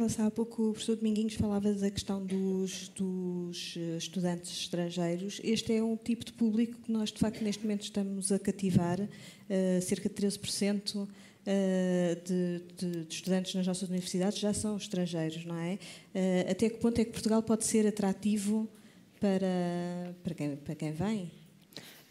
Há pouco o professor Dominguinhos falava da questão dos, dos, eh, estudantes estrangeiros. Este é um tipo de público que nós, de facto, neste momento estamos a cativar. Uh, cerca de 13% uh, de, de, de, estudantes nas nossas universidades já são estrangeiros, não é? Uh, até que ponto é que Portugal pode ser atrativo para, para, quem, para quem vem?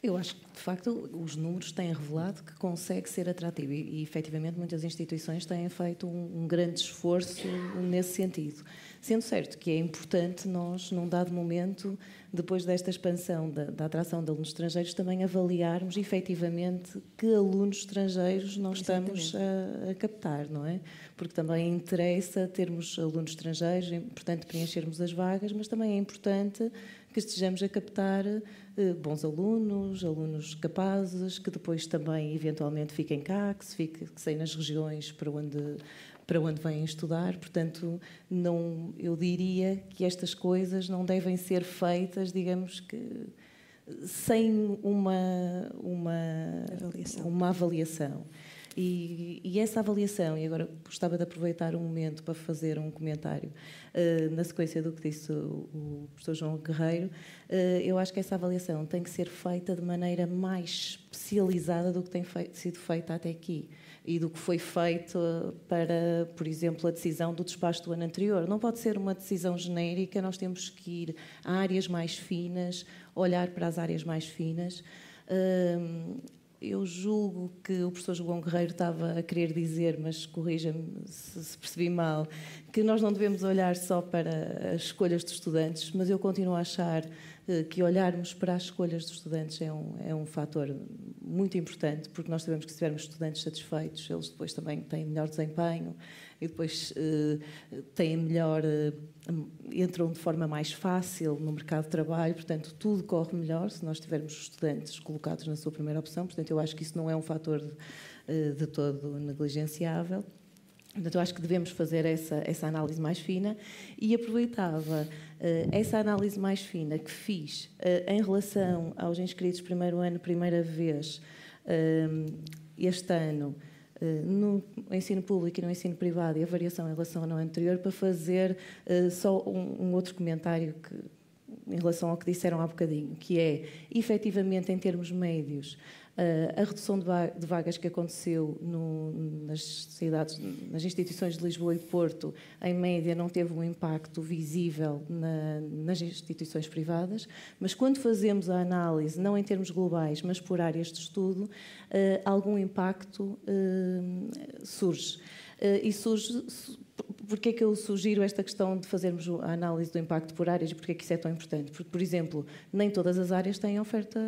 Eu acho que, de facto, os números têm revelado que consegue ser atrativo e, e efetivamente, muitas instituições têm feito um, um, grande esforço nesse sentido. Sendo certo que é importante nós, num dado momento, depois desta expansão da, da atração de alunos estrangeiros, também avaliarmos efetivamente que alunos estrangeiros nós estamos a, a, captar, não é? Porque também interessa termos alunos estrangeiros, é importante preenchermos as vagas, mas também é importante que estejamos a captar bons alunos, alunos capazes, que depois também eventualmente fiquem cá, que se fique, que saem nas regiões para onde para onde vêm estudar, portanto, não, eu diria que estas coisas não devem ser feitas, digamos que sem uma uma avaliação. Uma avaliação. E, e, essa avaliação, e agora gostava de aproveitar um momento para fazer um comentário uh, na sequência do que disse o, o professor João Guerreiro, uh, eu acho que essa avaliação tem que ser feita de maneira mais especializada do que tem sido feita até aqui e do que foi feito para, por exemplo, a decisão do despacho do ano anterior. Não pode ser uma decisão genérica, nós temos que ir a áreas mais finas, olhar para as áreas mais finas. Uh, eu julgo que o professor João Guerreiro estava a querer dizer, mas corrija-me se, se, percebi mal, que nós não devemos olhar só para as escolhas dos estudantes, mas eu continuo a achar eh, que olharmos para as escolhas dos estudantes é um, é um fator muito importante, porque nós sabemos que se tivermos estudantes satisfeitos, eles depois também têm melhor desempenho e depois uh, têm melhor, uh, entram de forma mais fácil no mercado de trabalho, portanto, tudo corre melhor se nós tivermos estudantes colocados na sua primeira opção, portanto, eu acho que isso não é um fator de, uh, de todo negligenciável. Portanto, eu acho que devemos fazer essa, essa análise mais fina e aproveitava uh, essa análise mais fina que fiz uh, em relação aos inscritos primeiro ano, primeira vez, uh, este ano, no ensino público e no ensino privado e a variação em relação ao anterior, para fazer só um, um outro comentário que, em relação ao que disseram há bocadinho, que é, efetivamente, em termos médios, a redução de vagas que aconteceu no, nas cidades, nas instituições de Lisboa e Porto, em média, não teve um impacto visível na, nas instituições privadas, mas quando fazemos a análise, não em termos globais, mas por áreas de estudo, algum impacto surge. E surge Porquê é que eu sugiro esta questão de fazermos a análise do impacto por áreas e porquê é que isso é tão importante? Porque, por exemplo, nem todas as áreas têm oferta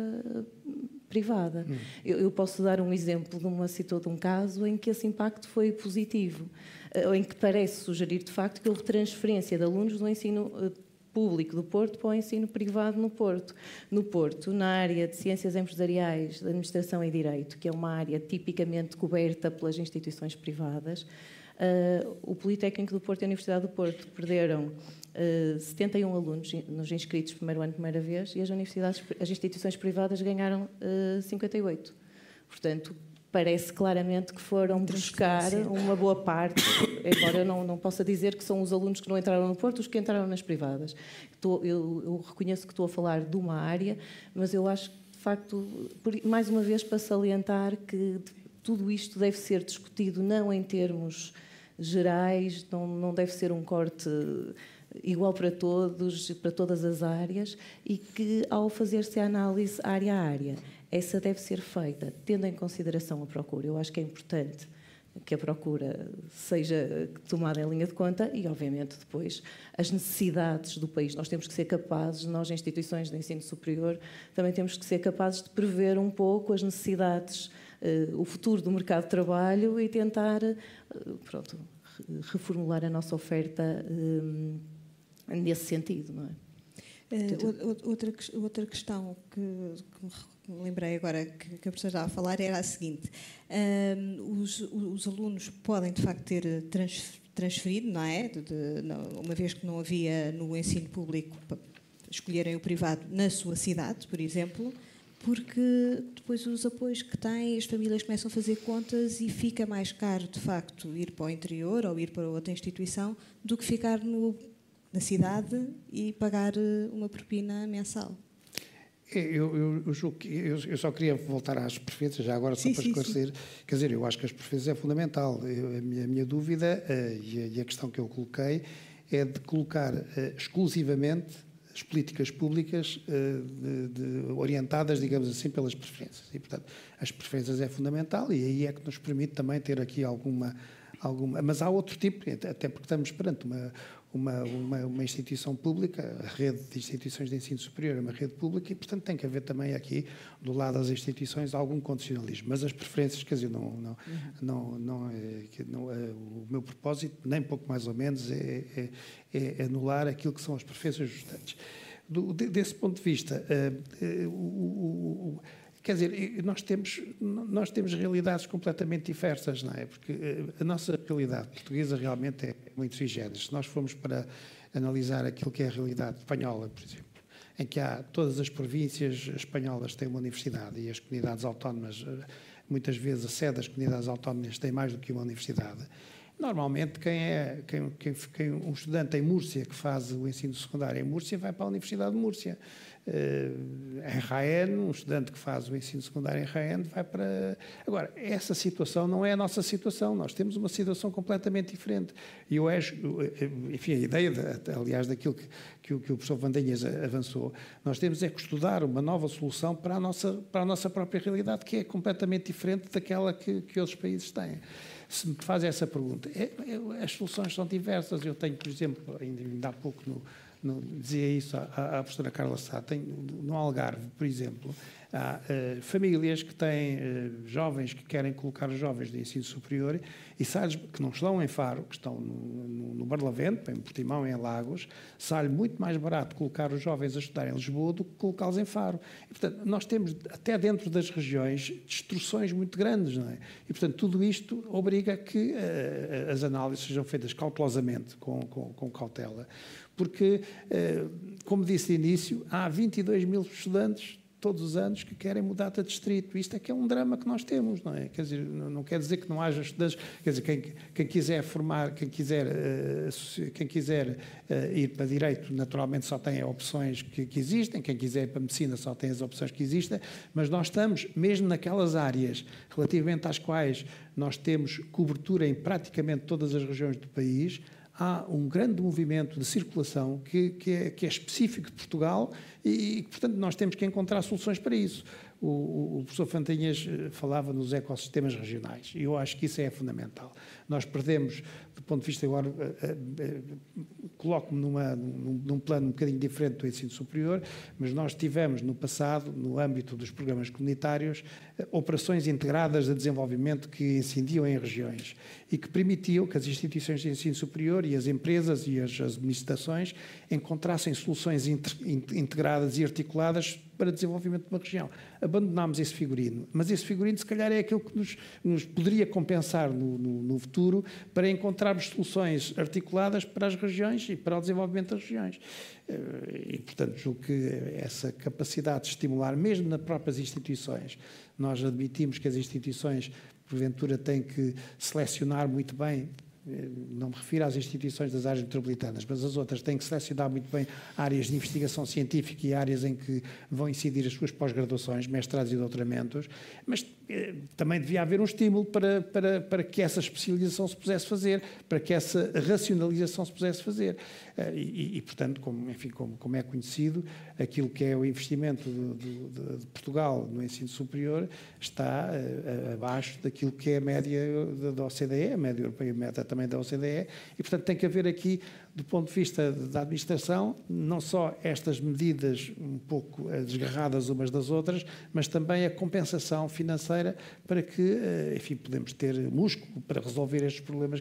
privada. Hum. Eu, eu, posso dar um exemplo de uma situação, de um caso em que esse impacto foi positivo, eh, ou em que parece sugerir de facto que houve transferência de alunos do ensino eh, público do Porto para o ensino privado no Porto. No Porto, na área de ciências empresariais, de administração e direito, que é uma área tipicamente coberta pelas instituições privadas, uh, o Politécnico do Porto e a Universidade do Porto perderam 71 eh, alunos nos inscritos primeiro ano, primeira vez, e as universidades, as instituições privadas ganharam 58. Eh, Portanto, parece claramente que foram buscar uma boa parte, embora eu não, não possa dizer que são os alunos que não entraram no Porto, os que entraram nas privadas. Estou, eu, eu, reconheço que estou a falar de uma área, mas eu acho que, de facto, mais uma vez para salientar que tudo isto deve ser discutido não em termos gerais, não, não deve ser um corte igual para todos, para todas as áreas, e que ao fazer-se a análise área a área, essa deve ser feita tendo em consideração a procura. Eu acho que é importante que a procura seja tomada em linha de conta e, obviamente, depois as necessidades do país. Nós temos que ser capazes, nós, instituições de ensino superior, também temos que ser capazes de prever um pouco as necessidades, o futuro do mercado de trabalho e tentar, eh, pronto, reformular a nossa oferta eh, nesse sentido, não é? Uh, outra, outra questão que, que, me lembrei agora que, que a professora estava a falar era a seguinte: uh, os, os, alunos podem de facto ter trans, transferido, não é? De, de, não, uma vez que não havia no ensino público, escolherem o privado na sua cidade, por exemplo. Porque depois os apoios que têm, as famílias começam a fazer contas e fica mais caro, de facto, ir para o interior ou ir para outra instituição do que ficar no, na cidade e pagar eh, uma propina mensal. É, eu, eu, eu, julgo que, eu, eu, só queria voltar às preferências, já agora, só sim, para esclarecer. Sim, sim. Quer dizer, eu acho que as preferências é fundamental. Eu, a, minha, a, minha, dúvida uh, e, a, e, a, questão que eu coloquei é de colocar uh, exclusivamente as políticas públicas uh, de, de, orientadas, digamos assim, pelas preferências. E, portanto, as preferências é fundamental e aí é que nos permite também ter aqui alguma. alguma mas há outro tipo, até porque estamos perante uma uma, uma, uma, instituição pública, a rede de instituições de ensino superior é uma rede pública e, portanto, tem que haver também aqui, do lado das instituições, algum condicionalismo. Mas as preferências, quer dizer, não, não, uhum. não, não, é, não é, o meu propósito, nem pouco mais ou menos, é, é, é anular aquilo que são as preferências justantes. Desse ponto de vista, uh, o, o Quer dizer, nós temos, nós temos realidades completamente diversas, não é? Porque eh, a nossa realidade portuguesa realmente é muito sui Se nós formos para analisar aquilo que é a realidade espanhola, por exemplo, em que há todas as províncias espanholas têm uma universidade e as comunidades autónomas, eh, muitas vezes a sede das comunidades autónomas tem mais do que uma universidade. Normalmente, quem é quem, quem, quem, um estudante em Múrcia que faz o ensino secundário em Múrcia vai para a Universidade de Múrcia. Eh, em Raen, um estudante que faz o ensino secundário em Raen vai para. Agora, essa situação não é a nossa situação, nós temos uma situação completamente diferente. E eu acho, eh, enfim, a ideia, de, aliás, daquilo que, que, o, que o professor Vandanhas avançou, nós temos é que estudar uma nova solução para a nossa, para a nossa própria realidade, que é completamente diferente daquela que, que outros países têm se me faz essa pergunta, é, é, as soluções são diversas. Eu tenho, por exemplo, ainda, há pouco no, dizia isso à, à professora Carla Sá, tem, no Algarve, por exemplo, há uh, famílias que têm uh, jovens que querem colocar os jovens de ensino superior e sai que não estão em Faro, que estão no, no, no Barlavento, em Portimão, em Lagos, sai muito mais barato colocar os jovens a estudar em Lisboa do que colocá-los em Faro. E, portanto, nós temos, até dentro das regiões, destruções muito grandes, não é? E, portanto, tudo isto obriga que uh, as análises sejam feitas cautelosamente, com, com, com cautela, porque, como disse de início, há 22 mil estudantes todos os anos que querem mudar de distrito. Isto é que é um drama que nós temos, não é? Quer dizer, não quer dizer que não haja estudantes, quer dizer, quem, quem quiser formar, quem quiser, uh, quem quiser uh, ir para direito, naturalmente só tem opções que, que, existem, quem quiser ir para medicina só tem as opções que existem, mas nós estamos, mesmo naquelas áreas relativamente às quais nós temos cobertura em praticamente todas as regiões do país, há um grande movimento de circulação que, que, é, que é, específico de Portugal e, portanto, nós temos que encontrar soluções para isso. O, o, professor Fantinhas eh, falava nos ecossistemas regionais e eu acho que isso é fundamental. Nós perdemos, do ponto de vista agora, uh, uh, coloco-me num, num, plano um bocadinho diferente do ensino superior, mas nós tivemos no passado, no âmbito dos programas comunitários, uh, operações integradas de desenvolvimento que incidiam em regiões e que permitiam que as instituições de ensino superior e as empresas e as, administrações encontrassem soluções integradas e articuladas para desenvolvimento de uma região. Abandonámos esse figurino, mas esse figurino, se calhar, é aquilo que nos, nos poderia compensar no, no, no, futuro para encontrarmos soluções articuladas para as regiões e para o desenvolvimento das regiões. Eh, e, portanto, julgo que essa capacidade de estimular, mesmo nas próprias instituições, nós admitimos que as instituições, porventura, têm que selecionar muito bem não me refiro às instituições das áreas metropolitanas, mas as outras têm que selecionar muito bem áreas de investigação científica e áreas em que vão incidir as suas pós-graduações, mestrados e doutoramentos, mas eh, também devia haver um estímulo para, para, para que essa especialização se pudesse fazer, para que essa racionalização se pudesse fazer. Eh, e, e portanto, como, enfim, como, como, é conhecido, aquilo que é o investimento de, de, de Portugal no ensino superior está abaixo daquilo que é a média da OCDE, a média europeia, a média também da OCDE, e. Portanto tem que haver aqui do ponto de vista da administração, não só estas medidas um pouco desgarradas umas das outras, mas também a compensação financeira para que, enfim, podemos ter músculo para resolver estes problemas